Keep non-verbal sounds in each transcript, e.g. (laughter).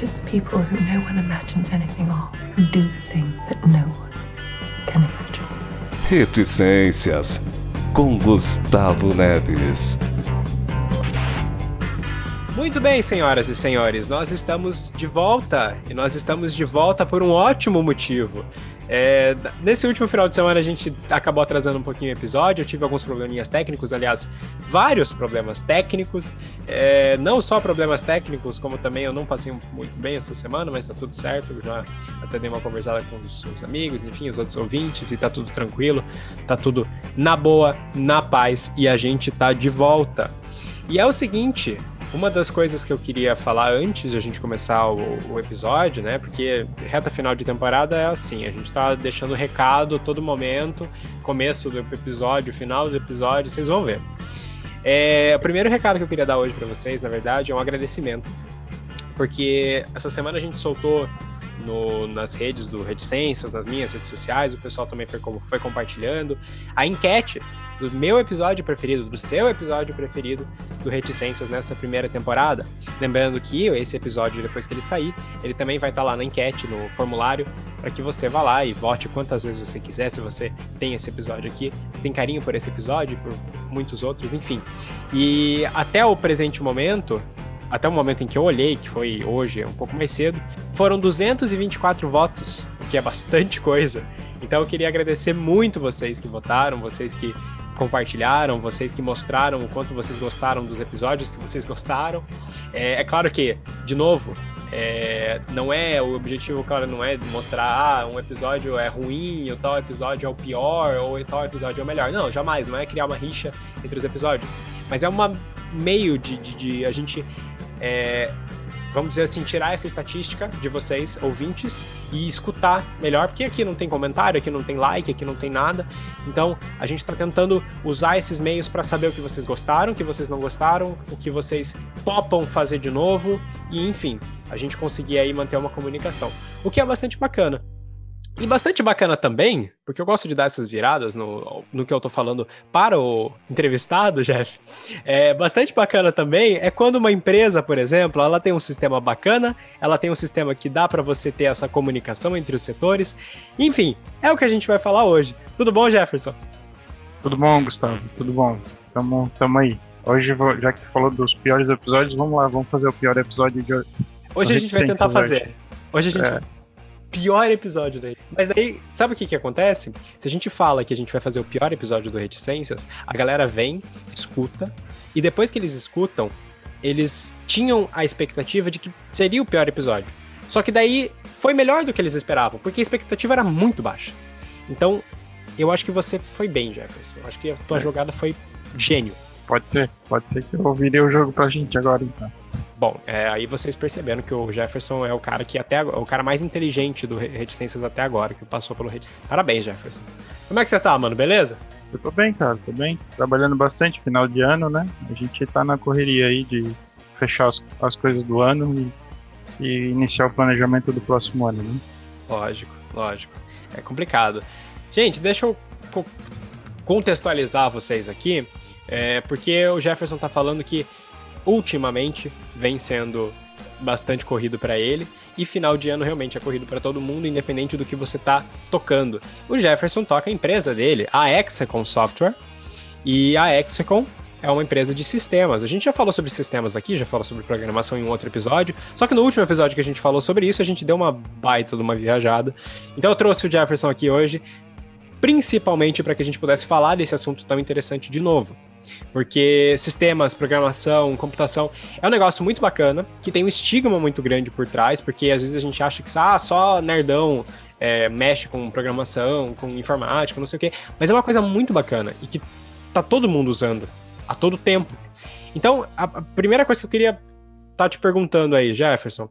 It is the people who no one imagines anything of who do the thing that no one can imagine. Reticências com Gustavo Neves. Muito bem, senhoras e senhores, nós estamos de volta e nós estamos de volta por um ótimo motivo. É, nesse último final de semana a gente acabou atrasando um pouquinho o episódio, eu tive alguns probleminhas técnicos, aliás, vários problemas técnicos. É, não só problemas técnicos, como também eu não passei muito bem essa semana, mas tá tudo certo. Já até dei uma conversada com os, os amigos, enfim, os outros ouvintes, e tá tudo tranquilo, tá tudo na boa, na paz, e a gente tá de volta. E é o seguinte, uma das coisas que eu queria falar antes de a gente começar o, o, episódio, né? Porque reta final de temporada é assim, a gente tá deixando recado todo momento, começo do episódio, final do episódio, vocês vão ver. É, o primeiro recado que eu queria dar hoje para vocês, na verdade, é um agradecimento. Porque essa semana a gente soltou no, nas redes do Reticências, nas minhas redes sociais, o pessoal também foi, foi compartilhando. A enquete do meu episódio preferido, do seu episódio preferido do Reticências nessa primeira temporada. Lembrando que esse episódio, depois que ele sair, ele também vai estar lá na enquete, no formulário, para que você vá lá e vote quantas vezes você quiser, se você tem esse episódio aqui, tem carinho por esse episódio, por muitos outros, enfim. E até o presente momento, até o momento em que eu olhei, que foi hoje, um pouco mais cedo, foram 224 votos, o que é bastante (laughs) coisa. Então eu queria agradecer muito vocês que votaram, vocês que compartilharam, vocês que mostraram o quanto vocês gostaram dos episódios que vocês gostaram. É, é claro que, de novo, é, não é o objetivo, claro, não é mostrar ah, um episódio é ruim, ou tal episódio é o pior, ou tal episódio é o melhor. Não, jamais, não é criar uma rixa entre os episódios. Mas é uma meio de, de, de a gente é, vamos dizer assim, tirar essa estatística de vocês, ouvintes, e escutar melhor, porque aqui não tem comentário, aqui não tem like, aqui não tem nada. Então, a gente está tentando usar esses meios para saber o que vocês gostaram, o que vocês não gostaram, o que vocês topam fazer de novo, e enfim, a gente conseguir aí manter uma comunicação. O que é bastante bacana. E bastante bacana também, porque eu gosto de dar essas viradas no, no que eu tô falando para o entrevistado, (laughs) Jeff. É bastante bacana também é quando uma empresa, por exemplo, ela tem um sistema bacana, ela tem um sistema que dá para você ter essa comunicação entre os setores. Enfim, é o que a gente vai falar hoje. Tudo bom, Jefferson? Tudo bom, Gustavo? Tudo bom? Tamo, tamo aí. Hoje, já que falou dos piores episódios, vamos lá, vamos fazer o pior episódio de hoje. Hoje a gente vai tentar fazer. Hoje a gente é pior episódio daí. Mas daí, sabe o que que acontece? Se a gente fala que a gente vai fazer o pior episódio do Reticências, a galera vem, escuta, e depois que eles escutam, eles tinham a expectativa de que seria o pior episódio. Só que daí foi melhor do que eles esperavam, porque a expectativa era muito baixa. Então, eu acho que você foi bem, Jefferson. Eu acho que a tua é. jogada foi gênio. Pode ser, pode ser que eu virei o jogo pra gente agora, então. Bom, é, aí vocês perceberam que o Jefferson é o cara que até o cara mais inteligente do Reticências até agora, que passou pelo Reticências. Parabéns, Jefferson. Como é que você tá, mano? Beleza? Eu tô bem, cara, tô bem. Trabalhando bastante, final de ano, né? A gente tá na correria aí de fechar as, as coisas do ano e, e iniciar o planejamento do próximo ano, né? Lógico, lógico. É complicado. Gente, deixa eu contextualizar vocês aqui, é, porque o Jefferson tá falando que ultimamente vem sendo bastante corrido para ele e final de ano realmente é corrido para todo mundo, independente do que você tá tocando. O Jefferson toca a empresa dele, a Hexacon Software, e a Hexacon é uma empresa de sistemas. A gente já falou sobre sistemas aqui, já falou sobre programação em um outro episódio, só que no último episódio que a gente falou sobre isso, a gente deu uma baita de uma viajada. Então eu trouxe o Jefferson aqui hoje, principalmente para que a gente pudesse falar desse assunto tão interessante de novo. Porque sistemas, programação, computação é um negócio muito bacana, que tem um estigma muito grande por trás, porque às vezes a gente acha que ah, só nerdão é, mexe com programação, com informática, não sei o quê. Mas é uma coisa muito bacana e que tá todo mundo usando a todo tempo. Então, a, primeira coisa que eu queria estar tá te perguntando aí, Jefferson,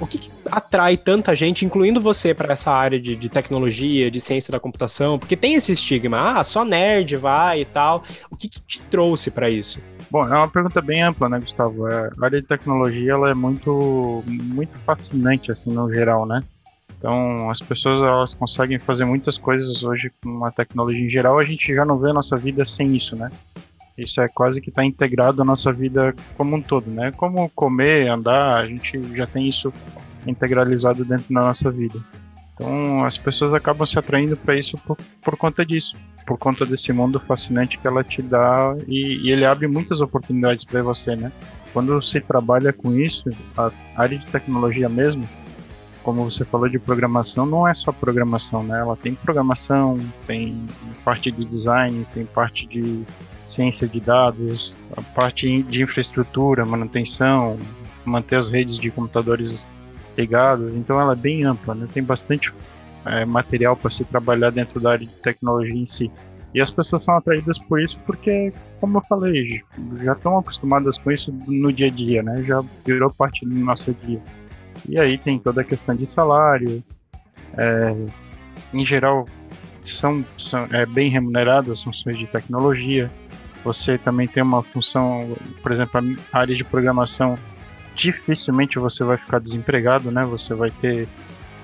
o que, que, atrai tanta gente, incluindo você, para essa área de, de, tecnologia, de ciência da computação? Porque tem esse estigma, ah, só nerd vai e tal. O que, que te trouxe para isso? Bom, é uma pergunta bem ampla, né, Gustavo? É, a área de tecnologia ela é muito, muito fascinante, assim, no geral, né? Então, as pessoas elas conseguem fazer muitas coisas hoje com a tecnologia em geral. A gente já não vê a nossa vida sem isso, né? Isso é quase que está integrado à nossa vida como um todo, né? Como comer, andar, a gente já tem isso integralizado dentro da nossa vida. Então as pessoas acabam se atraindo para isso por, por conta disso, por conta desse mundo fascinante que ela te dá e, e ele abre muitas oportunidades para você, né? Quando se trabalha com isso, a área de tecnologia mesmo, como você falou de programação, não é só programação, né? Ela tem programação, tem parte de design, tem parte de ciência de dados, a parte de infraestrutura, manutenção, manter as redes de computadores ligadas. Então ela é bem ampla, né? Tem bastante é, material para se trabalhar dentro da área de tecnologia em si. E as pessoas são atraídas por isso porque, como eu falei, já estão acostumadas com isso no dia a dia, né? Já virou parte do nosso dia. E aí tem toda a questão de salário. É, em geral, são, são é, bem remuneradas as funções de tecnologia. Você também tem uma função, por exemplo, a área de programação, dificilmente você vai ficar desempregado, né? Você vai ter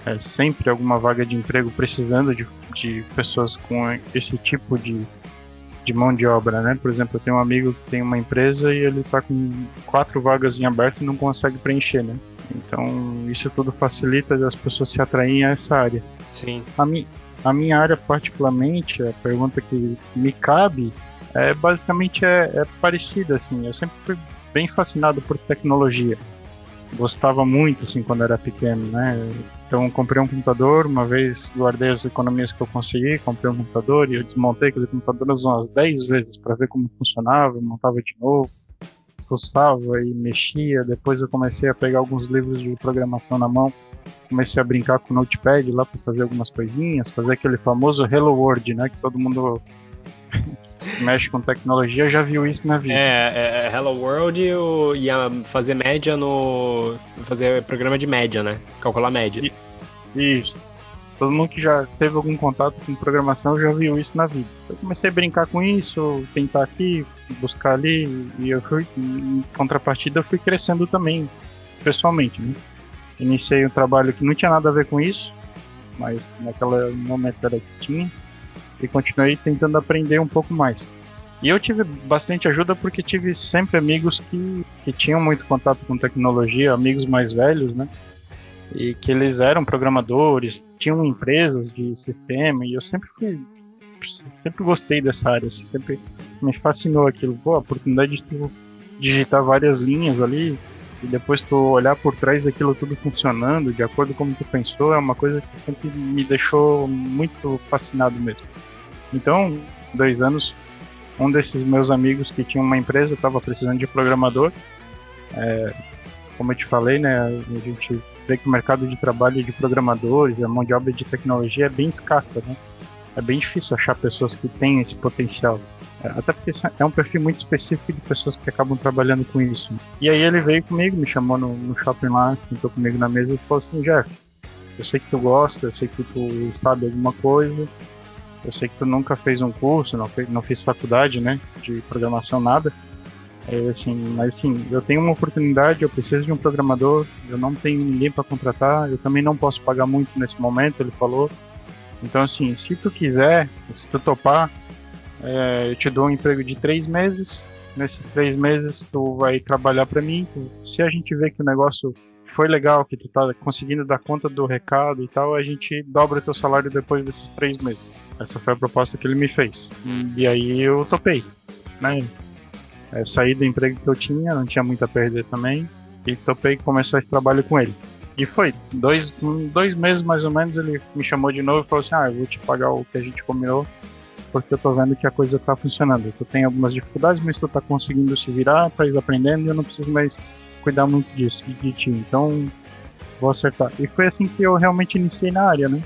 é, sempre alguma vaga de emprego precisando de, de pessoas com esse tipo de, de mão de obra, né? Por exemplo, eu tenho um amigo que tem uma empresa e ele está com quatro vagas em aberto e não consegue preencher, né? Então, isso tudo facilita as pessoas se atraírem a essa área. Sim. A, mi a minha área, particularmente, a pergunta que me cabe, é basicamente é, é assim. Eu sempre fui bem fascinado por tecnologia. Gostava muito, assim, quando era pequeno, né? Então, comprei um computador, uma vez guardei as economias que eu consegui, comprei um computador e eu desmontei aquele computador umas 10 vezes para ver como funcionava, montava de novo fuçava e mexia. Depois eu comecei a pegar alguns livros de programação na mão. Comecei a brincar com o Notepad lá para fazer algumas coisinhas, fazer aquele famoso Hello World, né? Que todo mundo mexe com tecnologia já viu isso na vida. É, é, é Hello World e, ia fazer média no. fazer programa de média, né? Calcular média. Isso. Todo mundo que já teve algum contato com programação já viu isso na vida. Eu comecei a brincar com isso, tentar aqui, buscar ali, e eu fui, em contrapartida, eu fui crescendo também, pessoalmente, né? Iniciei um trabalho que não tinha nada a ver com isso, mas naquele momento era que tinha, e continuei tentando aprender um pouco mais. E eu tive bastante ajuda porque tive sempre amigos que, que tinham muito contato com tecnologia, amigos mais velhos, né? e que eles eram programadores, tinham empresas de sistema, e eu sempre fui sempre gostei dessa área, assim, sempre me fascinou aquilo. Pô, a oportunidade de digitar várias linhas ali e depois tu olhar por trás daquilo tudo funcionando, de acordo com como tu pensou, é uma coisa que sempre me deixou muito fascinado mesmo. Então, dois anos, um desses meus amigos que tinha uma empresa estava precisando de programador. É, como eu te falei, né, a gente vê que o mercado de trabalho de programadores, a mão de obra de tecnologia é bem escassa, né? É bem difícil achar pessoas que têm esse potencial. Até porque é um perfil muito específico de pessoas que acabam trabalhando com isso. E aí ele veio comigo, me chamou no, no shopping lá, sentou comigo na mesa e falou assim, Jeff, eu sei que tu gosta, eu sei que tu sabe alguma coisa, eu sei que tu nunca fez um curso, não, fez, não fez faculdade, né, de programação, nada, é, assim, mas assim, eu tenho uma oportunidade, eu preciso de um programador, eu não tenho ninguém para contratar, eu também não posso pagar muito nesse momento, ele falou. Então, assim, se tu quiser, se tu topar, é, eu te dou um emprego de três meses. Nesses três meses, tu vai trabalhar para mim. Se a gente vê que o negócio foi legal, que tu tá conseguindo dar conta do recado e tal, a gente dobra teu salário depois desses três meses. Essa foi a proposta que ele me fez. E aí eu topei, né? É, saí do emprego que eu tinha, não tinha muito a perder também, e topei começar esse trabalho com ele. E foi, dois, dois meses mais ou menos, ele me chamou de novo e falou assim: Ah, eu vou te pagar o que a gente combinou, porque eu tô vendo que a coisa tá funcionando. Tu tem algumas dificuldades, mas tu tá conseguindo se virar, tá aprendendo e eu não preciso mais cuidar muito disso, de ti. Então, vou acertar. E foi assim que eu realmente iniciei na área, né?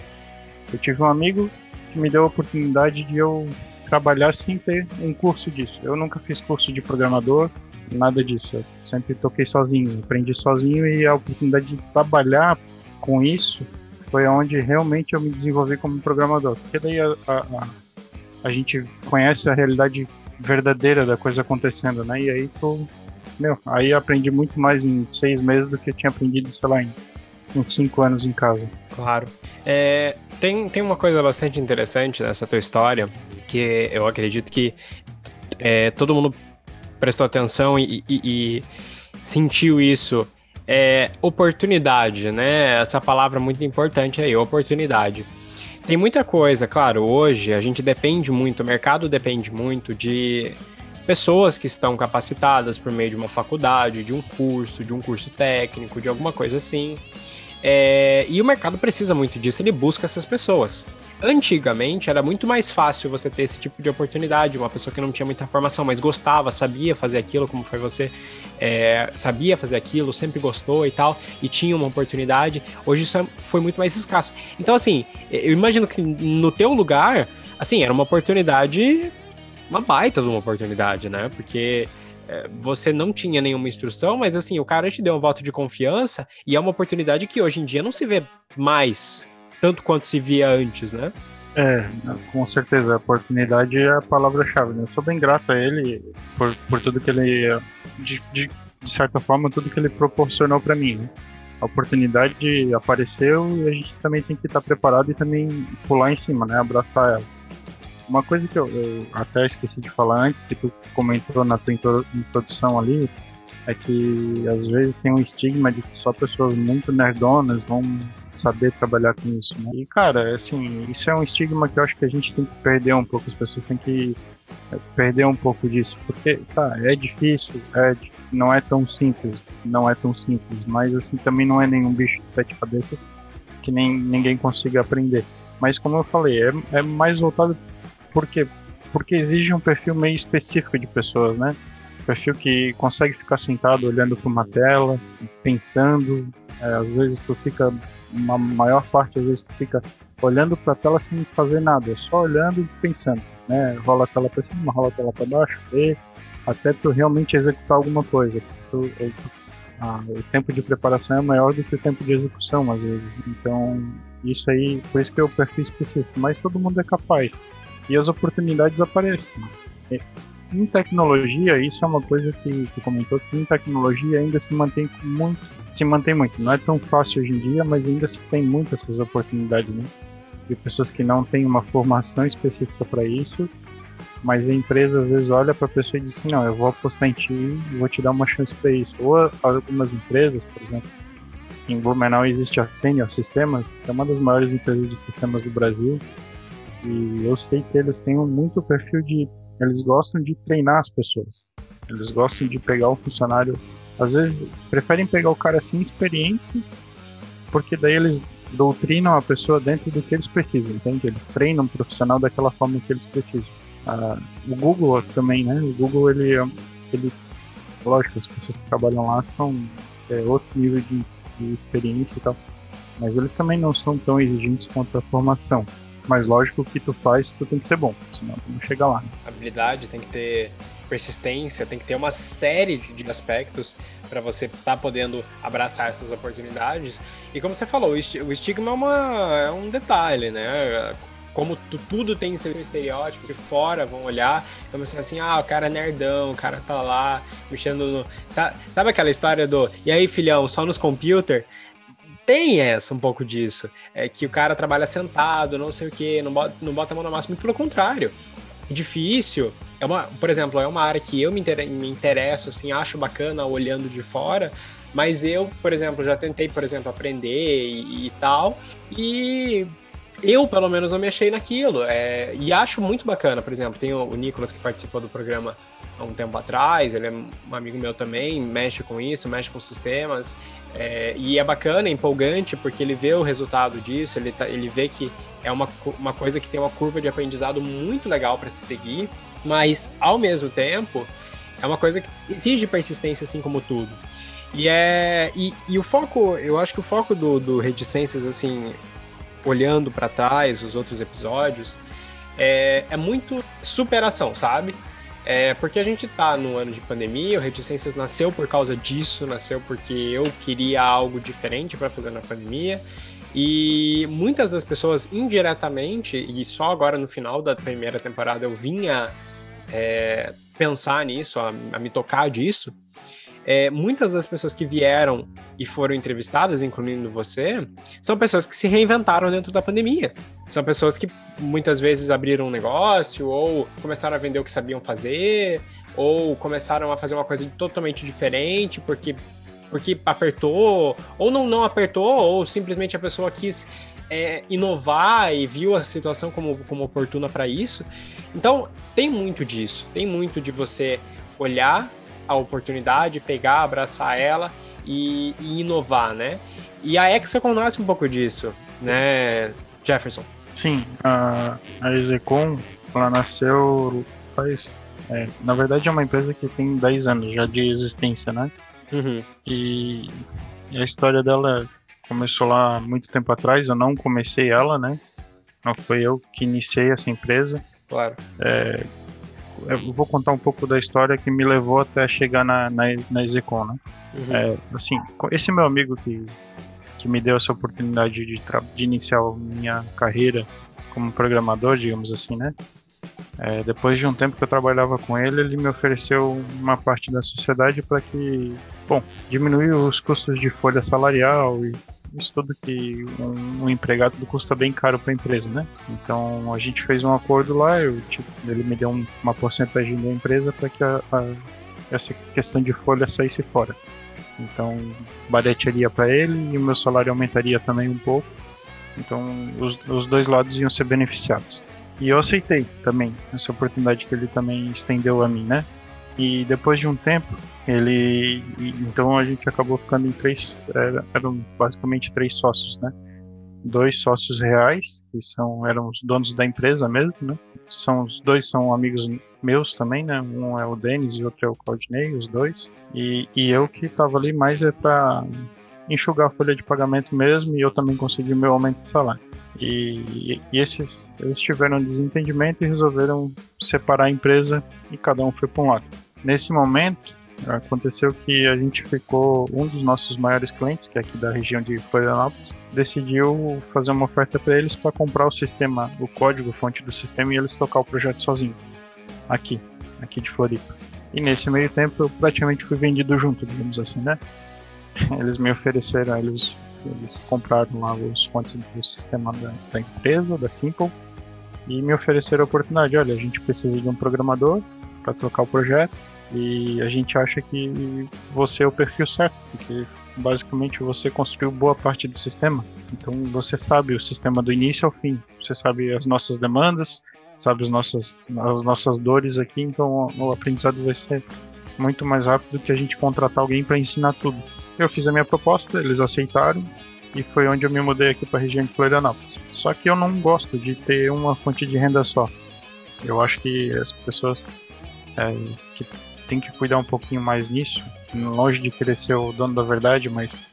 Eu tive um amigo que me deu a oportunidade de eu trabalhar sem ter um curso disso. Eu nunca fiz curso de programador, nada disso. Eu sempre toquei sozinho, aprendi sozinho e a oportunidade de trabalhar com isso foi onde realmente eu me desenvolvi como programador. Porque daí a, a, a gente conhece a realidade verdadeira da coisa acontecendo, né? E aí tu, meu, aí aprendi muito mais em seis meses do que eu tinha aprendido, sei lá, em, em cinco anos em casa. Claro. É, tem, tem uma coisa bastante interessante nessa tua história, que eu acredito que é, todo mundo prestou atenção e, e, e sentiu isso. É oportunidade, né? Essa palavra muito importante aí, oportunidade. Tem muita coisa, claro, hoje a gente depende muito, o mercado depende muito de pessoas que estão capacitadas por meio de uma faculdade, de um curso, de um curso técnico, de alguma coisa assim. É, e o mercado precisa muito disso, ele busca essas pessoas. Antigamente era muito mais fácil você ter esse tipo de oportunidade, uma pessoa que não tinha muita formação, mas gostava, sabia fazer aquilo, como foi você, é, sabia fazer aquilo, sempre gostou e tal, e tinha uma oportunidade. Hoje isso é, foi muito mais escasso. Então, assim, eu imagino que no teu lugar, assim, era uma oportunidade, uma baita de uma oportunidade, né? Porque é, você não tinha nenhuma instrução, mas assim, o cara te deu um voto de confiança e é uma oportunidade que hoje em dia não se vê mais tanto quanto se via antes, né? É, com certeza, a oportunidade é a palavra-chave. Né? Eu sou bem grato a ele por, por tudo que ele, de, de, de certa forma, tudo que ele proporcionou para mim. Né? A oportunidade apareceu e a gente também tem que estar preparado e também pular em cima, né? Abraçar ela. Uma coisa que eu, eu até esqueci de falar antes, que tu comentou na tua introdução ali, é que às vezes tem um estigma de que só pessoas muito nerdonas vão saber trabalhar com isso, né? E, cara, assim, isso é um estigma que eu acho que a gente tem que perder um pouco, as pessoas têm que é, perder um pouco disso, porque, tá, é difícil, é, não é tão simples, não é tão simples, mas, assim, também não é nenhum bicho de sete cabeças que nem ninguém consiga aprender. Mas, como eu falei, é, é mais voltado porque porque exige um perfil meio específico de pessoas, né? Perfil que consegue ficar sentado olhando para uma tela, pensando. É, às vezes tu fica uma maior parte às vezes fica olhando para a tela sem fazer nada, só olhando e pensando, né? Rola a tela para cima, rola a tela para baixo, e até tu realmente executar alguma coisa. Tu, ah, o tempo de preparação é maior do que o tempo de execução às vezes. Então isso aí, por isso que é o perfil específico. Mas todo mundo é capaz e as oportunidades aparecem. Em tecnologia, isso é uma coisa que comentou que em tecnologia ainda se mantém muito se mantém muito. Não é tão fácil hoje em dia, mas ainda se tem muitas essas oportunidades, né? De pessoas que não têm uma formação específica para isso, mas a empresa às vezes olha para a pessoa e diz assim: não, eu vou apostar em ti vou te dar uma chance para isso. Ou algumas empresas, por exemplo, em Blumenau existe a Senior Sistemas, que é uma das maiores empresas de sistemas do Brasil, e eu sei que eles têm muito perfil de. Eles gostam de treinar as pessoas. Eles gostam de pegar o funcionário às vezes preferem pegar o cara sem experiência, porque daí eles doutrinam a pessoa dentro do que eles precisam, entende? Eles treinam o profissional daquela forma que eles precisam. Ah, o Google também, né? O Google, ele, ele lógico, as pessoas que trabalham lá são é, outro nível de, de experiência e tal, mas eles também não são tão exigentes quanto a formação. Mas lógico, o que tu faz, tu tem que ser bom, senão tu não chega lá. Habilidade tem que ter persistência, tem que ter uma série de aspectos para você estar tá podendo abraçar essas oportunidades. E como você falou, o estigma é, uma, é um detalhe, né? Como tu, tudo tem seu estereótipo, de fora vão olhar, vão pensar assim, ah, o cara é nerdão, o cara tá lá mexendo no. Sabe, sabe aquela história do. E aí, filhão, só nos computers? Tem essa, um pouco disso. É que o cara trabalha sentado, não sei o que, não bota, não bota a mão na massa, muito pelo contrário. Difícil, é uma, por exemplo, é uma área que eu me, me interesso, assim, acho bacana olhando de fora, mas eu, por exemplo, já tentei, por exemplo, aprender e, e tal, e eu, pelo menos, não me achei naquilo. É, e acho muito bacana, por exemplo, tem o, o Nicolas que participou do programa há um tempo atrás, ele é um amigo meu também, mexe com isso, mexe com sistemas, é, e é bacana, é empolgante, porque ele vê o resultado disso, ele, tá, ele vê que é uma, uma coisa que tem uma curva de aprendizado muito legal para se seguir, mas ao mesmo tempo é uma coisa que exige persistência, assim como tudo. E é e, e o foco, eu acho que o foco do, do Reticências, assim, olhando para trás os outros episódios, é, é muito superação, sabe? É porque a gente tá no ano de pandemia, o Reticências nasceu por causa disso, nasceu porque eu queria algo diferente para fazer na pandemia. E muitas das pessoas indiretamente, e só agora no final da primeira temporada eu vinha é, pensar nisso, a, a, me tocar disso, é, muitas das pessoas que vieram e foram entrevistadas, incluindo você, são pessoas que se reinventaram dentro da pandemia. São pessoas que muitas vezes abriram um negócio ou começaram a vender o que sabiam fazer, ou começaram a fazer uma coisa totalmente diferente porque porque apertou, ou não, não apertou, ou simplesmente a pessoa quis é, inovar e viu a situação como, como oportuna para isso. Então, tem muito disso, tem muito de você olhar a oportunidade, pegar, abraçar ela e, e inovar, né? E a Hexacon nasce um pouco disso, né, Jefferson? Sim, a, a Execon, ela nasceu faz. É, na verdade, é uma empresa que tem 10 anos já de existência, né? Uhum. E, e a história dela começou lá muito tempo atrás, eu não comecei ela, né? Não foi eu que iniciei essa empresa. Claro. É, eu vou contar um pouco da história que me levou até chegar na, na, na Execon, né? Uhum. É, assim, esse meu amigo que, que me deu essa oportunidade de, de iniciar minha carreira como programador, digamos assim, né? É, depois de um tempo que eu trabalhava com ele, ele me ofereceu uma parte da sociedade para que, bom, diminuir os custos de folha salarial e isso tudo que um, um empregado custa bem caro para a empresa, né? Então a gente fez um acordo lá, eu, tipo, ele me deu um, uma porcentagem da empresa para que a, a, essa questão de folha saísse fora. Então baratearia para ele e o meu salário aumentaria também um pouco. Então os, os dois lados iam ser beneficiados. E eu aceitei também essa oportunidade que ele também estendeu a mim, né? E depois de um tempo, ele. Então a gente acabou ficando em três. Eram basicamente três sócios, né? Dois sócios reais, que são, eram os donos da empresa mesmo, né? São, os dois são amigos meus também, né? Um é o Denis e o outro é o Claudinei, os dois. E, e eu que tava ali mais é pra enxugar a folha de pagamento mesmo e eu também consegui meu aumento de salário. E, e esses eles tiveram um desentendimento e resolveram separar a empresa e cada um foi para um lado. Nesse momento, aconteceu que a gente ficou um dos nossos maiores clientes, que é aqui da região de Florianópolis, decidiu fazer uma oferta para eles para comprar o sistema, o código fonte do sistema e eles tocar o projeto sozinho. Aqui, aqui de Floripa. E nesse meio tempo eu praticamente fui vendido junto, digamos assim, né? (laughs) Eles me ofereceram, eles, eles compraram lá os fontes do sistema da, da empresa, da Simple, e me ofereceram a oportunidade. Olha, a gente precisa de um programador para tocar o projeto e a gente acha que você é o perfil certo, porque basicamente você construiu boa parte do sistema. Então você sabe o sistema do início ao fim, você sabe as nossas demandas, sabe as nossas, as nossas dores aqui, então o aprendizado vai ser muito mais rápido que a gente contratar alguém para ensinar tudo. Eu fiz a minha proposta, eles aceitaram e foi onde eu me mudei aqui para a região de Florianópolis. Só que eu não gosto de ter uma fonte de renda só. Eu acho que as pessoas é, que tem que cuidar um pouquinho mais nisso, longe de querer ser o dono da verdade, mas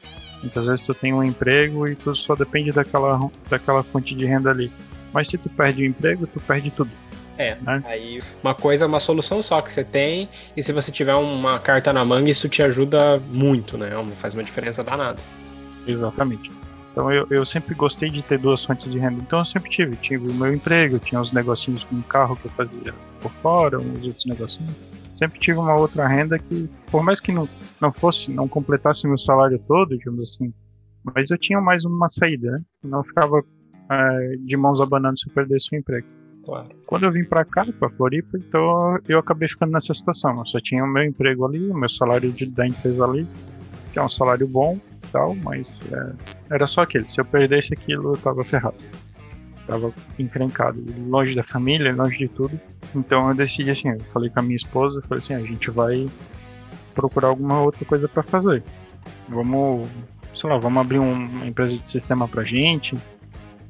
muitas vezes tu tem um emprego e tu só depende daquela, daquela fonte de renda ali. Mas se tu perde o emprego, tu perde tudo. É, né? aí uma coisa é uma solução só que você tem, e se você tiver uma carta na manga, isso te ajuda muito, né? Faz uma diferença danada. Exatamente. Então eu, eu sempre gostei de ter duas fontes de renda. Então eu sempre tive. Tive o meu emprego, tinha uns negocinhos com carro que eu fazia por fora, uns outros negocinhos. Sempre tive uma outra renda que, por mais que não, não fosse, não completasse meu salário todo, digamos assim, mas eu tinha mais uma saída, né? Não ficava é, de mãos abanando se eu perdesse o emprego. Claro. Quando eu vim para cá, para Floripa, então eu acabei ficando nessa situação. Eu só tinha o meu emprego ali, o meu salário de, da empresa ali, que é um salário bom e tal, mas é, era só aquele. Se eu perdesse aquilo, eu tava ferrado. Tava encrencado, longe da família, longe de tudo. Então eu decidi assim, eu falei com a minha esposa, falei assim, a gente vai procurar alguma outra coisa para fazer. Vamos, sei lá, vamos abrir uma empresa de sistema pra gente,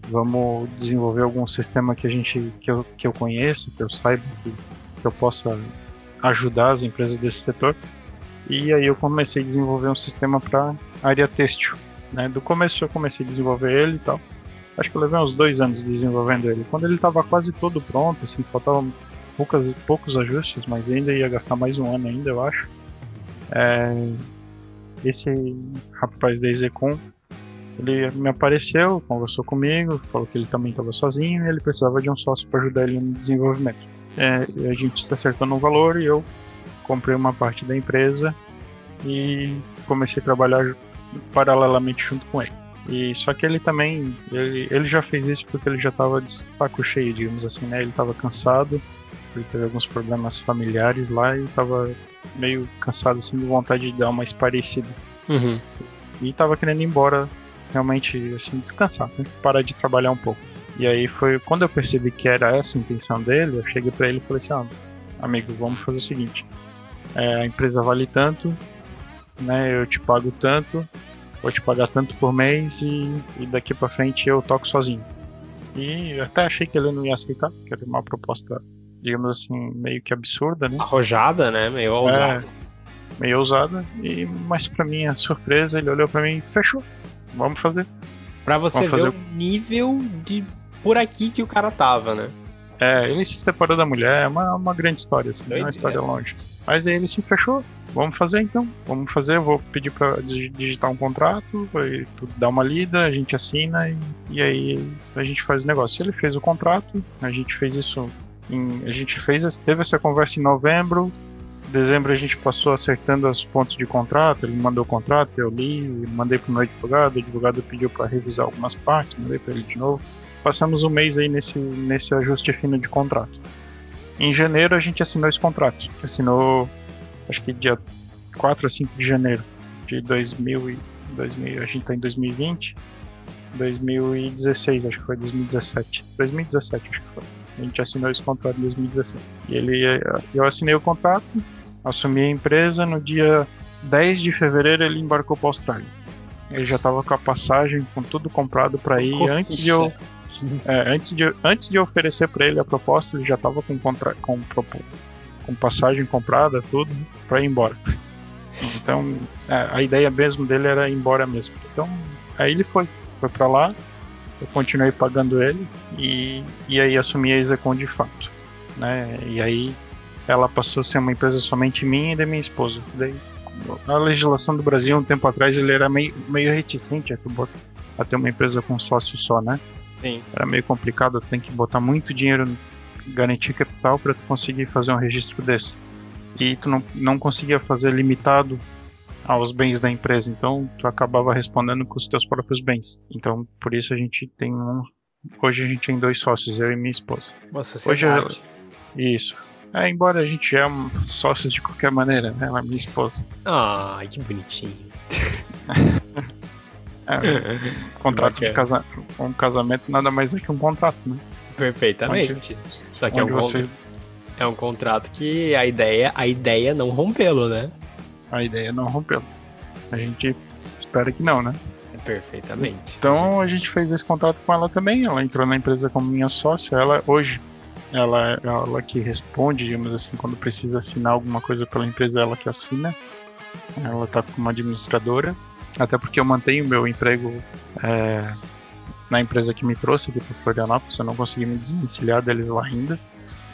vamos desenvolver algum sistema que a gente que eu, que eu conheça, que eu saiba que, que eu possa ajudar as empresas desse setor. E aí eu comecei a desenvolver um sistema para área têxtil. Né? Do começo eu comecei a desenvolver ele e tal. Acho que eu levei uns dois anos desenvolvendo ele. Quando ele estava quase todo pronto, assim, faltavam poucas, poucos ajustes, mas ainda ia gastar mais um ano ainda, eu acho. É, esse rapaz da Execom ele me apareceu, conversou comigo, falou que ele também estava sozinho e ele precisava de um sócio para ajudar ele no desenvolvimento. É, a gente se acertou no valor e eu comprei uma parte da empresa e comecei a trabalhar paralelamente junto com ele. E só que ele também, ele, ele já fez isso porque ele já estava de saco cheio, digamos assim, né? Ele estava cansado Ele teve alguns problemas familiares lá e tava meio cansado, assim, de vontade de dar uma esparecida. Uhum. E tava querendo ir embora, realmente, assim, descansar, né? Parar de trabalhar um pouco. E aí foi quando eu percebi que era essa a intenção dele, eu cheguei para ele e falei assim, ó, amigo, vamos fazer o seguinte. É, a empresa vale tanto, né? Eu te pago tanto, vou te pagar tanto por mês e, e daqui para frente eu toco sozinho. E eu até achei que ele não ia aceitar, que era uma proposta, digamos assim, meio que absurda, né? Arrojada, né? Meio ousada. É, meio ousada. E, mas pra minha surpresa, ele olhou para mim e fechou. Vamos fazer. Pra você Vamos fazer ver o nível de por aqui que o cara tava, né? É, ele se separou da mulher, é uma, uma grande história, assim, não é uma história longe. Mas aí ele se fechou. Vamos fazer então. Vamos fazer, eu vou pedir dig- digitar um contrato, tu dá uma lida, a gente assina e, e aí a gente faz o negócio. Ele fez o contrato, a gente fez isso em, a gente fez, teve essa conversa em novembro. Dezembro a gente passou acertando os pontos de contrato, ele mandou o contrato, eu li, mandei pro meu advogado, o advogado pediu para revisar algumas partes, mandei para ele de novo passamos um mês aí nesse, nesse ajuste fino de contrato. Em janeiro a gente assinou esse contrato. Assinou, acho que dia 4 a 5 de janeiro de 2000 e 2000, a gente tá em 2020, 2016, acho que foi 2017. 2017 acho que foi. A gente assinou esse contrato em 2017. E ele, eu assinei o contrato, assumi a empresa, no dia 10 de fevereiro ele embarcou para Austrália. Ele já estava com a passagem, com tudo comprado para ir. Antes de eu, é, antes, de, antes de oferecer para ele a proposta, ele já estava com, contra, com, com passagem comprada, tudo, para ir embora. Então, é, a ideia mesmo dele era ir embora mesmo. Então, aí ele foi, foi para lá, eu continuei pagando ele e, e aí assumi a Execon de fato. Né? E aí ela passou a ser uma empresa somente minha e da minha esposa. Daí, a legislação do Brasil, um tempo atrás, ele era meio, meio reticente a, a ter uma empresa com sócio só, né? Sim. era meio complicado, tem que botar muito dinheiro, garantir capital para tu conseguir fazer um registro desse. E tu não, não conseguia fazer limitado aos bens da empresa, então tu acabava respondendo com os teus próprios bens. Então, por isso a gente tem um. Hoje a gente tem dois sócios, eu e minha esposa. Uma Hoje sociedade. Isso. É, embora a gente é um sócios de qualquer maneira, né? Ela é minha esposa. Ai, que bonitinho. (laughs) É, contrato de Bacana. casa, um casamento nada mais é que um contrato, né? Perfeitamente. Só que é Onde um, vocês, é um contrato que a ideia, a ideia é não rompê-lo, né? a ideia é não rompeu. A gente espera que não, né? Perfeitamente. Então a gente fez esse contrato com ela também. Ela entrou na empresa como minha sócia. Ela hoje, ela ela que responde, digamos assim, quando precisa assinar alguma coisa pela empresa, ela que assina. Ela tá como administradora. Até porque eu mantenho meu emprego é, na empresa que me trouxe aqui para Florianópolis. Eu não consegui me desvencilhar deles lá ainda.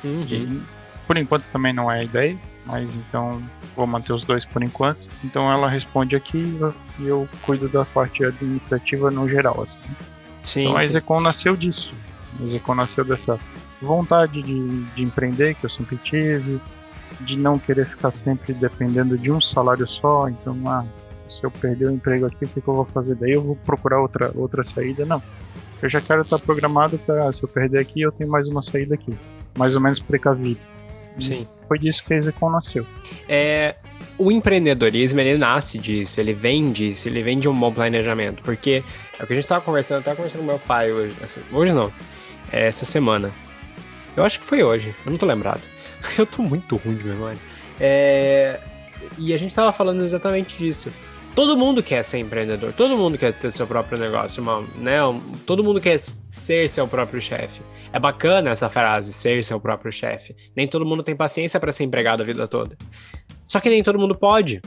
Uhum. E, por enquanto também não é a ideia, mas então vou manter os dois por enquanto. Então ela responde aqui e eu- cuido da parte administrativa no geral. Assim. Sim, Então a. Execon nasceu disso. A Execon nasceu dessa vontade de, de empreender que eu sempre tive, de não querer ficar sempre dependendo de um salário só. Então, ah, se eu perder o emprego aqui, o que, que eu vou fazer? Daí eu vou procurar outra, outra saída? Não. Eu já quero estar programado para, se eu perder aqui, eu tenho mais uma saída aqui. Mais ou menos precavido. Sim. Foi disso que a Execon nasceu. É, o empreendedorismo, ele nasce disso, ele vem disso, ele vem de um bom planejamento, porque é o que a gente tava conversando, eu tava conversando com meu pai hoje, essa- hoje não, é, essa semana. Eu acho que foi hoje, eu não tô lembrado. (laughs) Eu tô muito ruim de memória. É, e a gente tava falando exatamente disso. Todo mundo quer ser empreendedor, todo mundo quer ter seu próprio negócio, uma, né? todo mundo quer ser seu próprio chefe. É bacana essa frase, ser seu próprio chefe. Nem todo mundo tem paciência para ser empregado a vida toda. Só que nem todo mundo pode.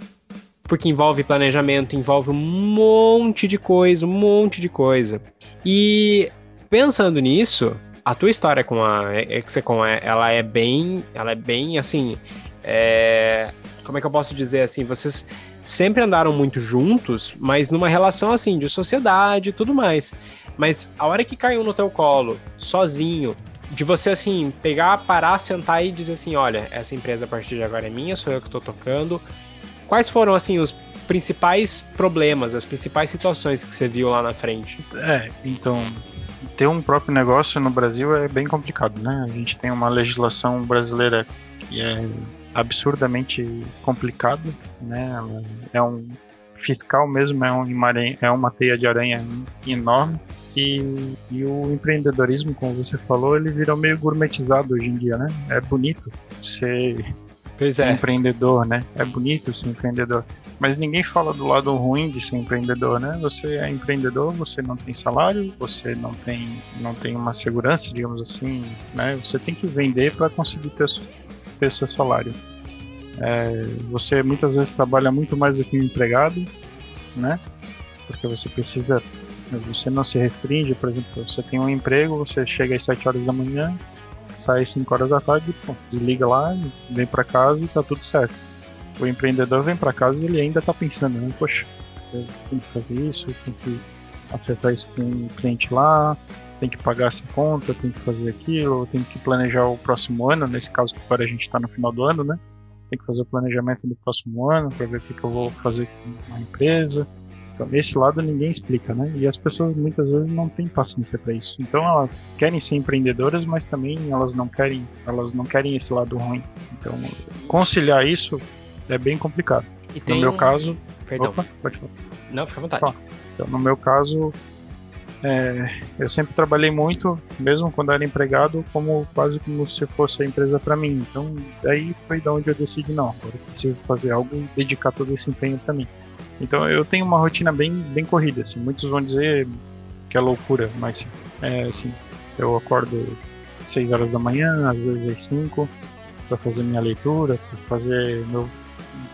Porque envolve planejamento, envolve um monte de coisa, um monte de coisa. E pensando nisso, a tua história com a Execon, é- ela é bem, ela é bem assim, é, como é que eu posso dizer assim, vocês sempre andaram muito juntos, mas numa relação assim de sociedade e tudo mais. Mas a hora que caiu no teu colo, sozinho, de você assim pegar, parar, sentar e dizer assim, olha, essa empresa a partir de agora é minha, sou eu que tô tocando. Quais foram assim os principais problemas, as principais situações que você viu lá na frente? É, então, ter um próprio negócio no Brasil é bem complicado, né? A gente tem uma legislação brasileira que é absurdamente complicada, né? É um fiscal mesmo, é, um, é uma teia de aranha enorme e, e o empreendedorismo, como você falou, ele virou meio gourmetizado hoje em dia, né? É bonito ser, pois ser é. empreendedor, né? É bonito ser empreendedor. Mas ninguém fala do lado ruim de ser empreendedor, né? Você é empreendedor, você não tem salário, você não tem, não tem uma segurança, digamos assim, né? Você tem que vender para conseguir ter, ter seu salário. É, você muitas vezes trabalha muito mais do que um empregado, né? Porque você precisa, você não se restringe, por exemplo, você tem um emprego, você chega às 7 horas da manhã, sai às 5 horas da tarde, pô, desliga lá, vem para casa e tá tudo certo o empreendedor vem para casa e ele ainda está pensando, né? Poxa, eu tenho que fazer isso, tem que acertar isso com o cliente lá, tem que pagar essa conta, tem que fazer aquilo, tem que planejar o próximo ano, nesse caso que agora a gente está no final do ano, né? Tem que fazer o planejamento do próximo ano para ver o que, que eu vou fazer com a empresa. Então, esse lado ninguém explica, né? E as pessoas muitas vezes não têm paciência para isso. Então elas querem ser empreendedoras, mas também elas não querem, elas não querem esse lado ruim. Então conciliar isso é bem complicado. E no meu um... caso. Perdão. Opa, pode falar. Não, fica à vontade. Então, no meu caso, é, eu sempre trabalhei muito, mesmo quando era empregado, como quase como se fosse a empresa para mim. Então, daí foi da onde eu decidi não, agora eu preciso fazer algo e dedicar todo esse empenho para mim. Então, eu tenho uma rotina bem bem corrida, assim. Muitos vão dizer que é loucura, mas é assim, eu acordo 6 horas da manhã, às vezes às 5, para fazer minha leitura, para fazer meu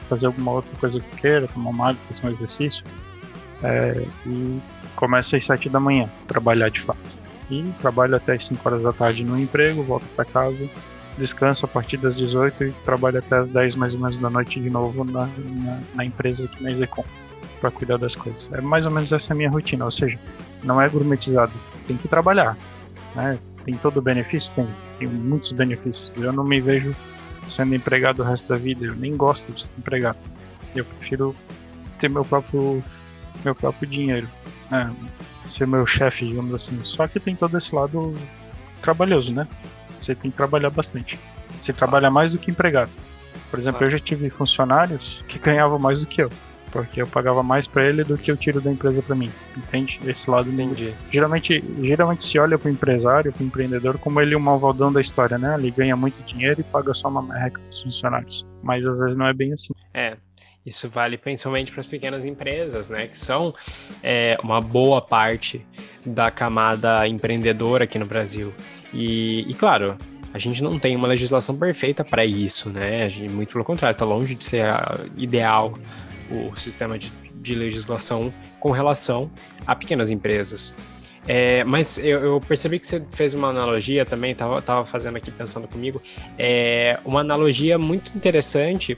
fazer alguma outra coisa que queira, tomar uma água, fazer um exercício. É, e começo às 7 da manhã, trabalhar de fato. E trabalho até as 5 horas da tarde no emprego, volto para casa, descanso a partir das 18 e trabalho até as 10 mais ou menos da noite de novo na, na, na empresa aqui na Execom para cuidar das coisas. É mais ou menos essa minha rotina, ou seja, não é gourmetizado, tem que trabalhar. Né? Tem todo o benefício? Tem, tem muitos benefícios. Eu não me vejo sendo empregado o resto da vida. Eu nem gosto de ser empregado. Eu prefiro ter meu próprio meu próprio dinheiro, né? ser meu chefe, digamos assim. Só que tem todo esse lado trabalhoso, né? Você tem que trabalhar bastante. Você trabalha mais do que empregado. Por exemplo, eu já tive funcionários que ganhavam mais do que eu porque eu pagava mais para ele do que eu tiro da empresa para mim. Entende? Esse lado Entendi. Geralmente, geralmente se olha para o empresário, para o empreendedor, como ele é o malvadão da história, né? Ele ganha muito dinheiro e paga só uma merreca para os funcionários. Mas às vezes não é bem assim. É. Isso vale principalmente para as pequenas empresas, né? Que são é, uma boa parte da camada empreendedora aqui no Brasil. E, e claro, a gente não tem uma legislação perfeita para isso, né? Gente, muito pelo contrário, está longe de ser ideal o sistema de, de legislação com relação a pequenas empresas. É, mas eu, eu, percebi que você fez uma analogia também, estava tava fazendo aqui pensando comigo, é, uma analogia muito interessante,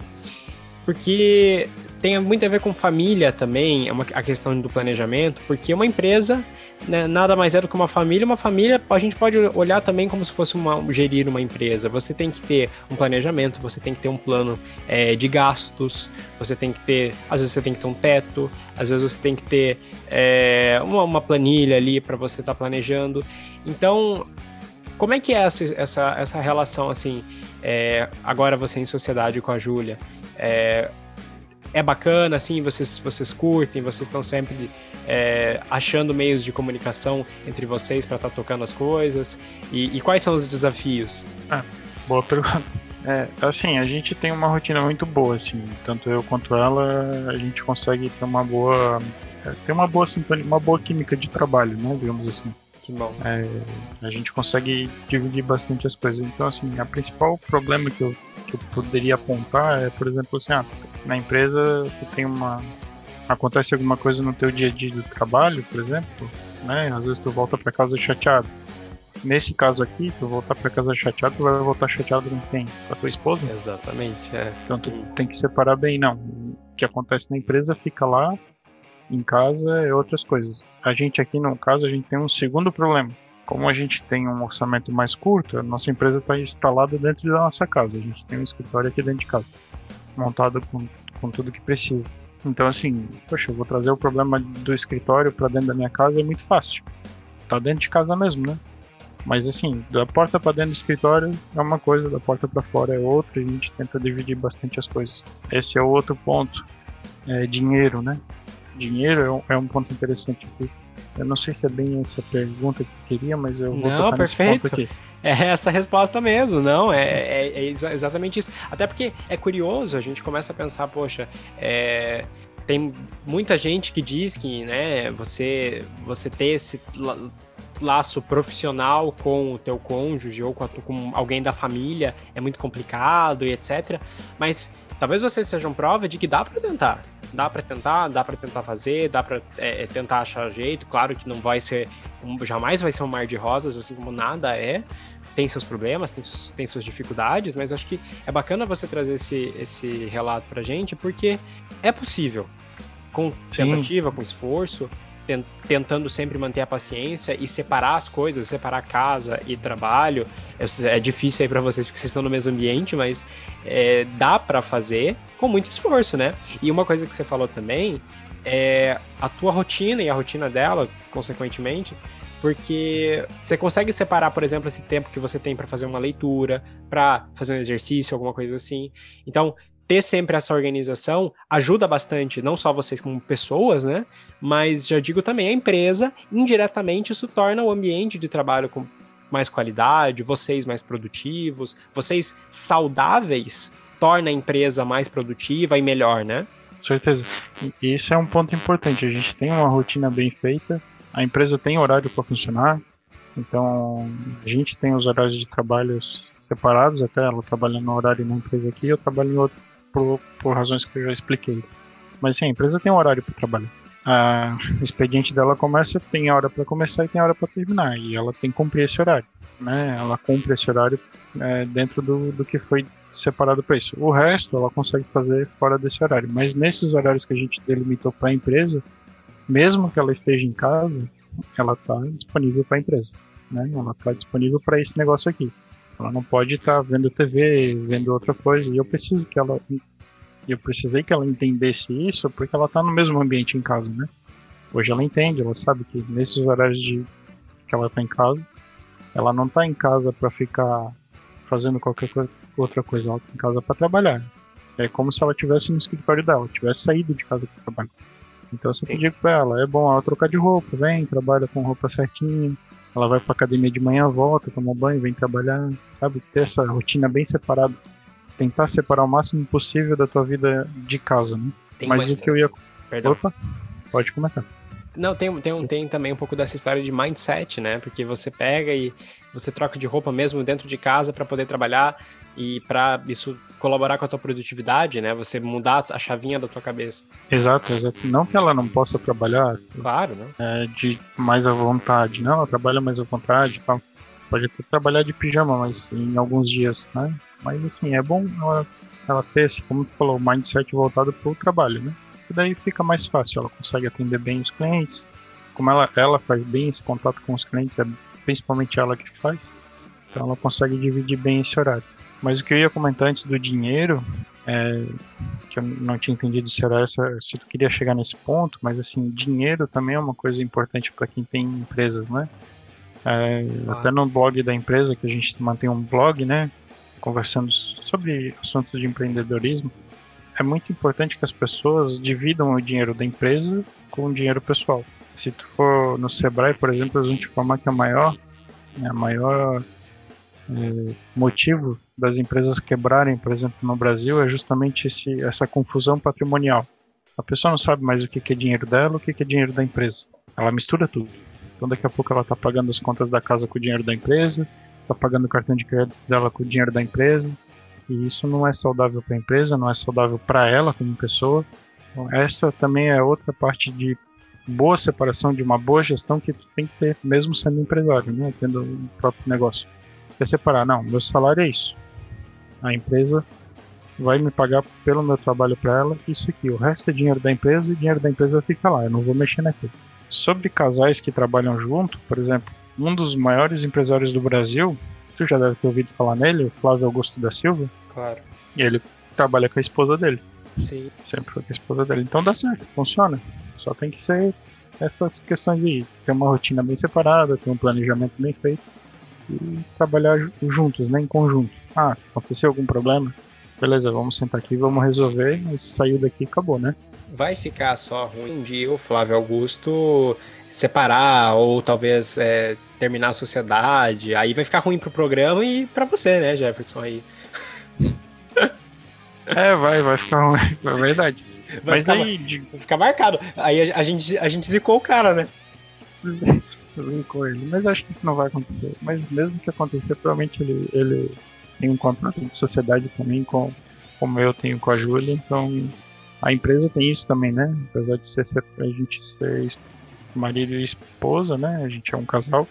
porque tem muito a ver com família também, é uma, a questão do planejamento, porque uma empresa né, nada mais é do que uma família. Uma família a gente pode olhar também como se fosse uma, gerir uma empresa. Você tem que ter um planejamento, você tem que ter um plano é, de gastos, você tem que ter, às vezes você tem que ter um teto, às vezes você tem que ter é, uma, uma, planilha ali para você estar tá planejando. Então, como é que é essa, essa, essa relação assim? É, agora você em sociedade com a Júlia. É, é bacana, assim, vocês, vocês curtem, vocês estão sempre é, achando meios de comunicação entre vocês para estar tá tocando as coisas? E, e, quais são os desafios? Ah, boa pergunta. (laughs) É, assim, a gente tem uma rotina muito boa, assim, tanto eu quanto ela, a gente consegue ter uma boa, é, ter uma boa sintonia, uma boa química de trabalho, né, digamos assim. Que bom. É, a gente consegue dividir bastante as coisas. Então, assim, a principal problema que eu, que eu poderia apontar é, por exemplo, assim, ah, na empresa tu tem uma acontece alguma coisa no teu dia a dia do trabalho, por exemplo, né? Às vezes tu volta para casa chateado. Nesse caso aqui, tu voltar para casa chateado, tu vai voltar chateado com quem? Com a tua esposa? Exatamente, é. Então tu tem que separar bem, não. O que acontece na empresa fica lá, em casa é outras coisas. A gente aqui, no caso, a gente tem um segundo problema. Como a gente tem um orçamento mais curto, a nossa empresa está instalada dentro da nossa casa. A gente tem um escritório aqui dentro de casa montado com, com tudo que precisa. Então, assim, poxa, eu vou trazer o problema do escritório para dentro da minha casa é muito fácil. tá dentro de casa mesmo, né? Mas assim, da porta para dentro do escritório é uma coisa, da porta para fora é outra, e a gente tenta dividir bastante as coisas. Esse é o outro ponto. É dinheiro, né? Dinheiro é um, é um ponto interessante aqui. Eu não sei se é bem essa pergunta que eu queria, mas eu vou não, tocar perfeito. aqui. É essa resposta mesmo, não, é, é, é exatamente isso. Até porque é curioso, a gente começa a pensar, poxa, é, tem muita gente que diz que, né, você, você ter esse laço profissional com o teu cônjuge ou com, a, com alguém da família é muito complicado e etc. Mas talvez vocês sejam prova de que dá para tentar. Dá para tentar, dá para tentar fazer, dá para é, é, tentar achar jeito. Claro que não vai ser, jamais vai ser um mar de rosas, assim como nada é. Tem seus problemas, tem, tem suas dificuldades, mas acho que é bacana você trazer esse, esse relato pra gente, porque é possível. Com tentativa, Sim. com esforço, tentando sempre manter a paciência e separar as coisas, separar casa e trabalho. É, difícil aí para vocês porque vocês estão no mesmo ambiente, mas é, dá para fazer com muito esforço, né? E uma coisa que você falou também é a tua rotina e a rotina dela, consequentemente, porque você consegue separar, por exemplo, esse tempo que você tem para fazer uma leitura, para fazer um exercício, alguma coisa assim. Então, ter sempre essa organização ajuda bastante, não só vocês como pessoas, né? Mas já digo também a empresa, indiretamente isso torna o ambiente de trabalho com mais qualidade, vocês mais produtivos, vocês saudáveis, torna a empresa mais produtiva e melhor, né? Com certeza. E isso é um ponto importante. A gente tem uma rotina bem feita, a empresa tem horário para funcionar, então a gente tem os horários de trabalho separados, até ela trabalha no horário na empresa aqui, eu trabalho em outro por, por razões que eu já expliquei. Mas sim, a empresa tem um horário para trabalhar. O expediente dela começa, tem hora para começar e tem hora para terminar. E ela tem que cumprir esse horário. Né? Ela cumpre esse horário é, dentro do, do que foi separado para isso. O resto ela consegue fazer fora desse horário. Mas nesses horários que a gente delimitou para a empresa, mesmo que ela esteja em casa, ela está disponível para a empresa. Né? Ela está disponível para esse negócio aqui. Ela não pode estar tá vendo TV, vendo outra coisa. E eu preciso que ela. Eu precisei que ela entendesse isso porque ela está no mesmo ambiente em casa, né? Hoje ela entende, ela sabe que nesses horários de que ela está em casa, ela não está em casa para ficar fazendo qualquer outra coisa, ela está em casa para trabalhar. É como se ela estivesse no escritório dela, tivesse saído de casa para trabalhar. Então eu sempre digo para ela, é bom ela trocar de roupa, vem, trabalha com roupa certinha, ela vai pra academia de manhã, volta, toma banho, vem trabalhar, sabe? Ter essa rotina bem separada. Tentar separar o máximo possível da tua vida de casa, né? Tem Mas o que eu ia. Perdão. Opa, pode comentar. Não, tem, tem, tem também um pouco dessa história de mindset, né? Porque você pega e você troca de roupa mesmo dentro de casa para poder trabalhar e para isso colaborar com a tua produtividade, né? Você mudar a chavinha da tua cabeça. Exato, exato. Não que ela não possa trabalhar. Claro, né? É, de mais à vontade. Não, ela trabalha mais à vontade. Pode até trabalhar de pijama, mas em alguns dias, né? Mas assim, é bom ela, ela ter esse, como tu falou, mindset voltado para o trabalho, né? E daí fica mais fácil, ela consegue atender bem os clientes. Como ela, ela faz bem esse contato com os clientes, é principalmente ela que faz. Então ela consegue dividir bem esse horário. Mas o que eu ia comentar antes do dinheiro, é, que eu não tinha entendido se era essa, se tu queria chegar nesse ponto, mas assim, dinheiro também é uma coisa importante para quem tem empresas, né? É, ah. Até no blog da empresa, que a gente mantém um blog, né? Conversando sobre assuntos de empreendedorismo, é muito importante que as pessoas dividam o dinheiro da empresa com o dinheiro pessoal. Se tu for no Sebrae, por exemplo, eles vão te informar que a maior, né, a maior motivo das empresas quebrarem, por exemplo, no Brasil, é justamente esse, essa confusão patrimonial. A pessoa não sabe mais o que é dinheiro dela, o que é dinheiro da empresa. Ela mistura tudo. Então, daqui a pouco, ela está pagando as contas da casa com o dinheiro da empresa, está pagando o cartão de crédito dela com o dinheiro da empresa. E isso não é saudável para a empresa, não é saudável para ela como pessoa. Então, essa também é outra parte de boa separação, de uma boa gestão que tu tem que ter, mesmo sendo empresário, né? tendo o próprio negócio quer separar. Não, meu salário é isso. A empresa vai me pagar pelo meu trabalho para ela, isso aqui. O resto é dinheiro da empresa e dinheiro da empresa fica lá. Eu não vou mexer naquilo. Sobre casais que trabalham junto, por exemplo, um dos maiores empresários do Brasil, tu já deve ter ouvido falar nele, o Flávio Augusto da Silva. Claro. E ele trabalha com a esposa dele. Sim. Sempre foi com a esposa dele. Então dá certo, funciona. Só tem que ser essas questões aí. Ter uma rotina bem separada, ter um planejamento bem feito e trabalhar juntos, né, em conjunto. Ah, aconteceu algum problema? Beleza, vamos sentar aqui, vamos resolver, mas saiu daqui acabou, né? Vai ficar só ruim de o Flávio Augusto separar ou talvez é, terminar a sociedade, aí vai ficar ruim pro programa e para você, né, Jefferson aí. (laughs) É, vai, vai ficar ruim, é verdade. Vai Mas ficar, aí. Vai ficar marcado. Aí a, a, gente, a gente zicou o cara, né? (laughs) Zicou ele. Mas acho que isso não vai acontecer. Mas mesmo que acontecer, provavelmente ele, ele tem um contrato de sociedade também, com, como eu tenho com a Júlia. Então a empresa tem isso também, né? Apesar de ser, a gente ser marido e esposa, né? A gente é um casal.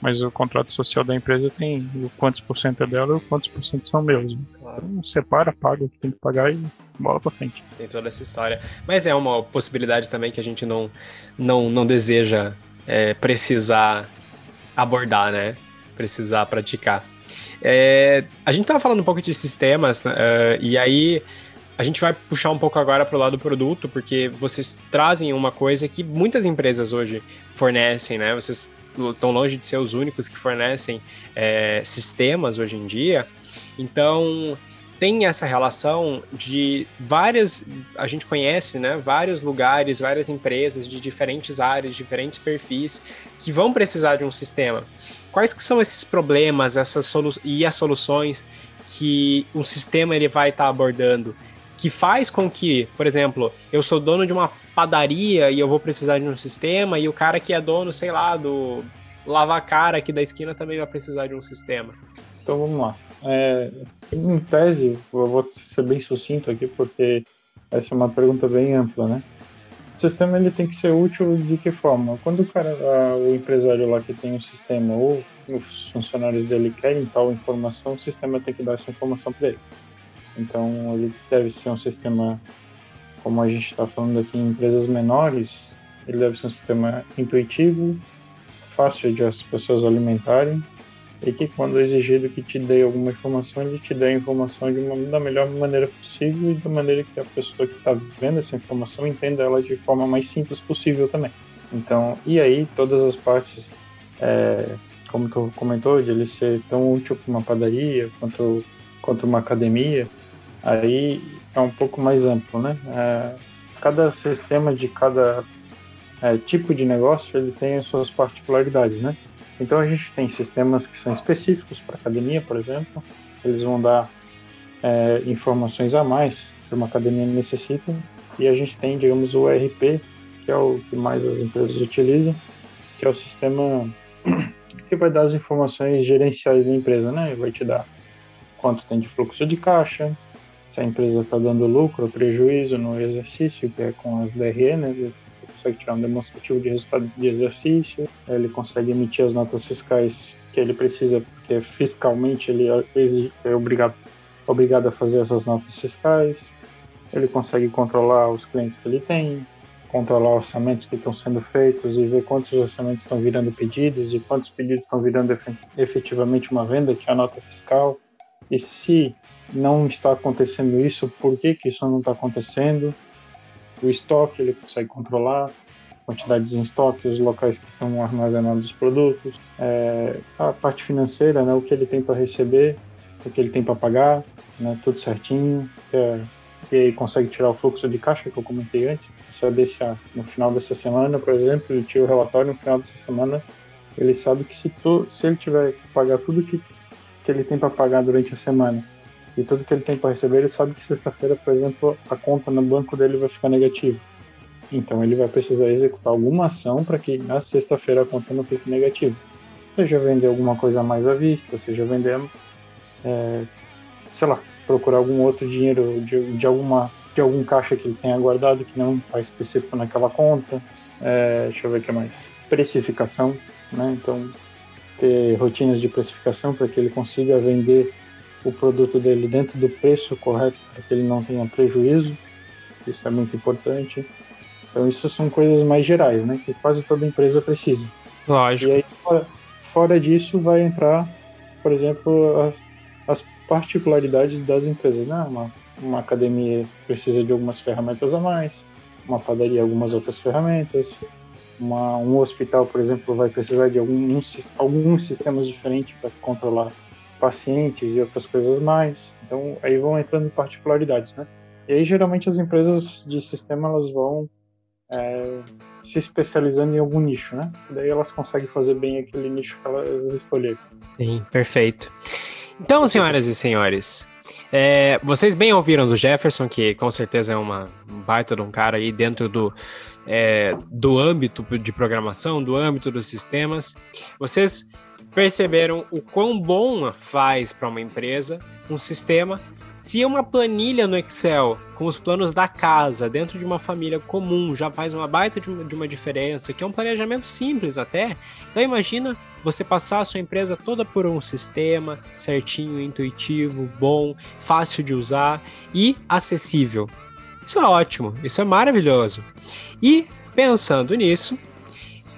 Mas o contrato social da empresa tem o quantos por cento é dela e o quantos por cento são meus. Claro. Então separa, paga o que tem que pagar e bola pra frente. Tem toda essa história. Mas é uma possibilidade também que a gente não, não, não deseja é, precisar abordar, né? Precisar praticar. É, a gente estava falando um pouco de sistemas, uh, e aí a gente vai puxar um pouco agora para o lado do produto, porque vocês trazem uma coisa que muitas empresas hoje fornecem, né? Vocês estão longe de ser os únicos que fornecem é, sistemas hoje em dia. Então, tem essa relação de várias, a gente conhece, né, vários lugares, várias empresas de diferentes áreas, diferentes perfis que vão precisar de um sistema. Quais que são esses problemas, essas e as soluções que um sistema ele vai estar tá abordando? Que faz com que, por exemplo, eu sou dono de uma padaria e eu vou precisar de um sistema, e o cara que é dono, sei lá, do lavar cara aqui da esquina também vai precisar de um sistema. Então vamos lá. É, em tese, eu vou ser bem sucinto aqui, porque essa é uma pergunta bem ampla, né? O sistema ele tem que ser útil de que forma? Quando o cara, o empresário lá que tem um sistema ou os funcionários dele querem tal informação, o sistema tem que dar essa informação para ele. Então ele deve ser um sistema como a gente está falando aqui em empresas menores, ele deve ser um sistema intuitivo, fácil de as pessoas alimentarem e que quando exigido que te dê alguma informação, ele te dê a informação de uma, da melhor maneira possível e da maneira que a pessoa que está vendo essa informação entenda ela de forma mais simples possível também. Então, e aí todas as partes, é, como tu comentou, de ele ser tão útil para uma padaria quanto quanto uma academia, aí é um pouco mais amplo, né? É, cada sistema de cada é, tipo de negócio ele tem as suas particularidades, né? Então a gente tem sistemas que são específicos para academia, por exemplo, eles vão dar é, informações a mais que uma academia necessita, e a gente tem, digamos, o ERP, que é o que mais as empresas utilizam, que é o sistema que vai dar as informações gerenciais da empresa, né? Vai te dar quanto tem de fluxo de caixa, se a empresa está dando lucro ou prejuízo no exercício, que é com as DRE, né? Consegue tirar um demonstrativo de resultado de exercício, ele consegue emitir as notas fiscais que ele precisa, porque fiscalmente ele é obrigado, obrigado a fazer essas notas fiscais, ele consegue controlar os clientes que ele tem, controlar orçamentos que estão sendo feitos e ver quantos orçamentos estão virando pedidos e quantos pedidos estão virando efetivamente uma venda, que é a nota fiscal. E se não está acontecendo isso, por que, que isso não está acontecendo, o estoque ele consegue controlar, quantidades em estoque, os locais que estão armazenados os produtos, é, a parte financeira, né, o que ele tem para receber, o que ele tem para pagar, né, tudo certinho, é, e aí consegue tirar o fluxo de caixa que eu comentei antes, saber se ah, no final dessa semana, por exemplo, ele tira o relatório no final dessa semana, ele sabe que se, tu, se ele tiver que pagar tudo que, que ele tem para pagar durante a semana e tudo que ele tem para receber, ele sabe que sexta-feira, por exemplo, a conta no banco dele vai ficar negativa. Então ele vai precisar executar alguma ação para que na sexta-feira a conta não fique negativa. Seja vender alguma coisa mais à vista, seja vender, é, sei lá, procurar algum outro dinheiro de, de, alguma, de algum caixa que ele tenha guardado que não está específico naquela conta. É, deixa eu ver o que mais. Precificação, né? Então, ter rotinas de precificação para que ele consiga vender o produto dele dentro do preço correto para que ele não tenha prejuízo. Isso é muito importante. Então, isso são coisas mais gerais, né? Que quase toda empresa precisa. Lógico. E aí, fora, fora disso, vai entrar, por exemplo, as, as particularidades das empresas. Né? Uma, uma academia precisa de algumas ferramentas a mais, uma padaria algumas outras ferramentas, uma, um hospital, por exemplo, vai precisar de algum, alguns sistemas diferentes para controlar pacientes e outras coisas mais. Então, aí vão entrando particularidades, né? E aí, geralmente, as empresas de sistema, elas vão é, se especializando em algum nicho, né? Daí elas conseguem fazer bem aquele nicho que elas escolheram. Sim, perfeito. Então, senhoras e senhores, é, vocês bem ouviram do Jefferson, que com certeza é uma, um baita de um cara aí dentro do, é, do âmbito de programação, do âmbito dos sistemas. Vocês perceberam o quão bom faz para uma empresa um sistema se uma planilha no Excel com os planos da casa dentro de uma família comum já faz uma baita de uma, de uma diferença, que é um planejamento simples até, então imagina você passar a sua empresa toda por um sistema certinho, intuitivo, bom, fácil de usar e acessível. Isso é ótimo, isso é maravilhoso. E pensando nisso,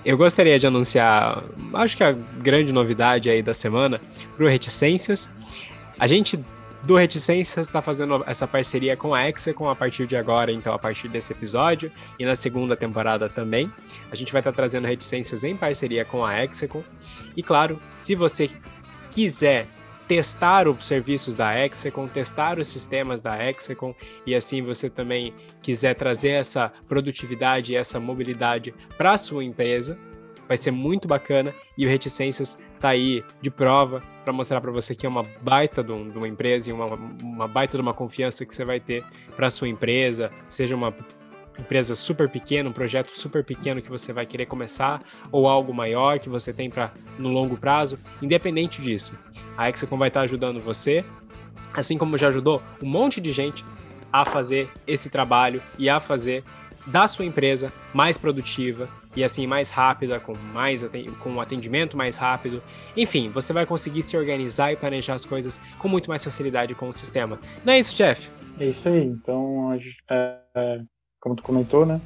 eu gostaria de anunciar, acho que a grande novidade aí da semana para o Reticências. A gente do Reticências está fazendo essa parceria com a Hexacom a partir de agora, então a partir desse episódio e na segunda temporada também. A gente vai estar trazendo Reticências em parceria com a Hexacom. E claro, se você quiser testar os serviços da Hexacom, testar os sistemas da Hexacom e assim você também quiser trazer essa produtividade essa mobilidade para a sua empresa, vai ser muito bacana. E o Reticências tá aí de prova para mostrar para você que é uma baita de, uma empresa e uma, uma baita de uma confiança que você vai ter para sua empresa, seja uma empresa super pequena, um projeto super pequeno que você vai querer começar ou algo maior que você tem para no longo prazo, independente disso. A Hexacom vai estar ajudando você, assim como já ajudou um monte de gente a fazer esse trabalho e a fazer da sua empresa mais produtiva e assim mais rápida, com mais com um atendimento mais rápido. Enfim, você vai conseguir se organizar e planejar as coisas com muito mais facilidade com o sistema. Não é isso, Jeff? É isso aí. Então, é, é, como tu comentou, né?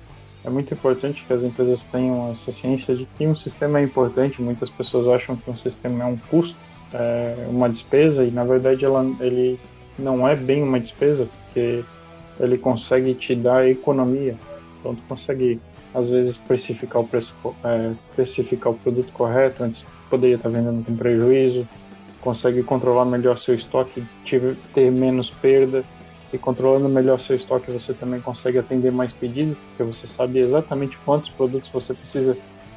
É muito importante que as empresas tenham essa ciência de que um sistema é importante. Muitas pessoas acham que um sistema é um custo, é uma despesa, e na verdade ela, ele não é bem uma despesa, porque ele consegue te dar economia. Então, tu consegue às vezes precificar o preço, é, precificar o produto correto, antes poderia estar vendendo com prejuízo, consegue controlar melhor seu estoque, ter menos perda, e controlando melhor seu estoque você também consegue atender mais pedidos, porque você sabe exatamente quantos produtos você precisa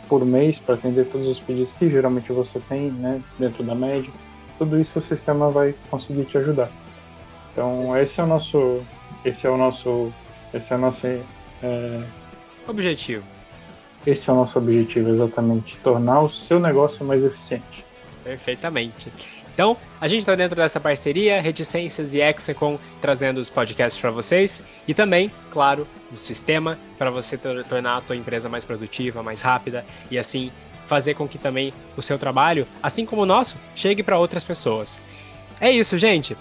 por mês para atender todos os pedidos que geralmente você tem, né, dentro da média. Tudo isso o sistema vai conseguir te ajudar. Então esse é o nosso, esse é o nosso, esse é o nosso é, Objetivo. Esse é o nosso objetivo, exatamente. Tornar o seu negócio mais eficiente. Perfeitamente. Então, a gente está dentro dessa parceria, Reticências e Hexacom, trazendo os podcasts para vocês. E também, claro, o sistema para você tornar a tua empresa mais produtiva, mais rápida e assim fazer com que também o seu trabalho, assim como o nosso, chegue para outras pessoas. É isso, gente.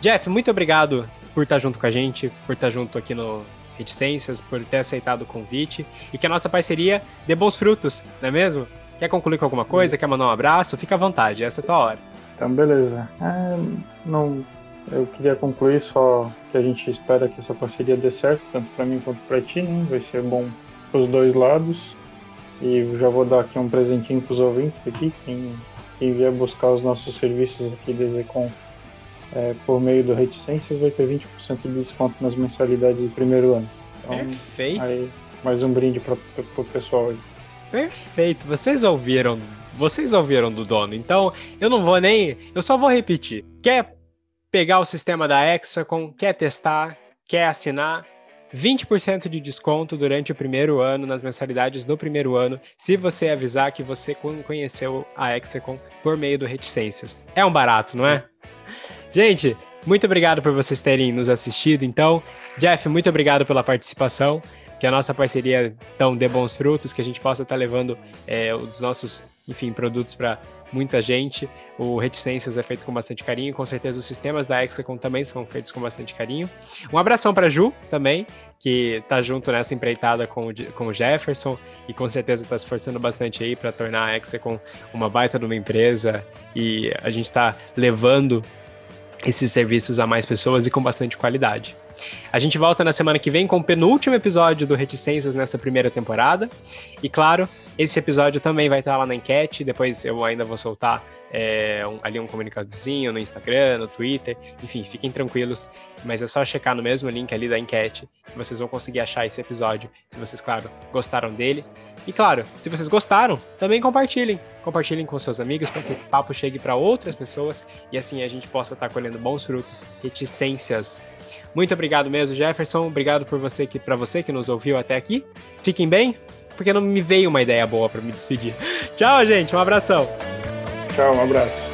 Jeff, muito obrigado por estar junto com a gente, por estar junto aqui no Reticências, por ter aceitado o convite e que a nossa parceria dê bons frutos, não é mesmo? Quer concluir com alguma coisa? Quer mandar um abraço? Fica à vontade, essa é a tua hora. Então, beleza. É, não, eu queria concluir só que a gente espera que essa parceria dê certo, tanto para mim quanto para ti, né? vai ser bom para os dois lados. E já vou dar aqui um presentinho para os ouvintes aqui, quem, quem vier buscar os nossos serviços aqui da Zecom é, por meio do Reticências vai ter 20% de desconto nas mensalidades do primeiro ano. Então, Perfeito. Aí, mais um brinde para o pessoal aí. Perfeito. Vocês ouviram? Vocês ouviram do dono. Então, eu não vou nem. Eu só vou repetir. Quer pegar o sistema da Hexacom? Quer testar? Quer assinar? 20% de desconto durante o primeiro ano, nas mensalidades do primeiro ano, se você avisar que você conheceu a Hexacom por meio do Reticências. É um barato, não é? Gente, muito obrigado por vocês terem nos assistido. Então, Jeff, muito obrigado pela participação. Que a nossa parceria então dê bons frutos, que a gente possa estar levando é, os nossos, enfim, produtos para muita gente. O Reticências é feito com bastante carinho, com certeza os sistemas da Hexacom também são feitos com bastante carinho. Um abração para Ju também, que está junto nessa empreitada com o, com o Jefferson e com certeza está se esforçando bastante aí para tornar a Hexacom uma baita de uma empresa e a gente está levando esses serviços a mais pessoas e com bastante qualidade. A gente volta na semana que vem com o penúltimo episódio do Reticências nessa primeira temporada. E claro, esse episódio também vai estar lá na enquete. Depois eu ainda vou soltar é, um, ali um comunicadozinho no Instagram, no Twitter. Enfim, fiquem tranquilos. Mas é só checar no mesmo link ali da enquete que vocês vão conseguir achar esse episódio. Se vocês, claro, gostaram dele. E claro, se vocês gostaram, também compartilhem. Compartilhem com seus amigos para que o papo chegue para outras pessoas e assim a gente possa estar tá colhendo bons frutos, reticências. Muito obrigado mesmo, Jefferson. Obrigado por você que para você que nos ouviu até aqui. Fiquem bem, porque não me veio uma ideia boa para me despedir. (laughs) Tchau, gente. Um abração. Tchau, um abraço.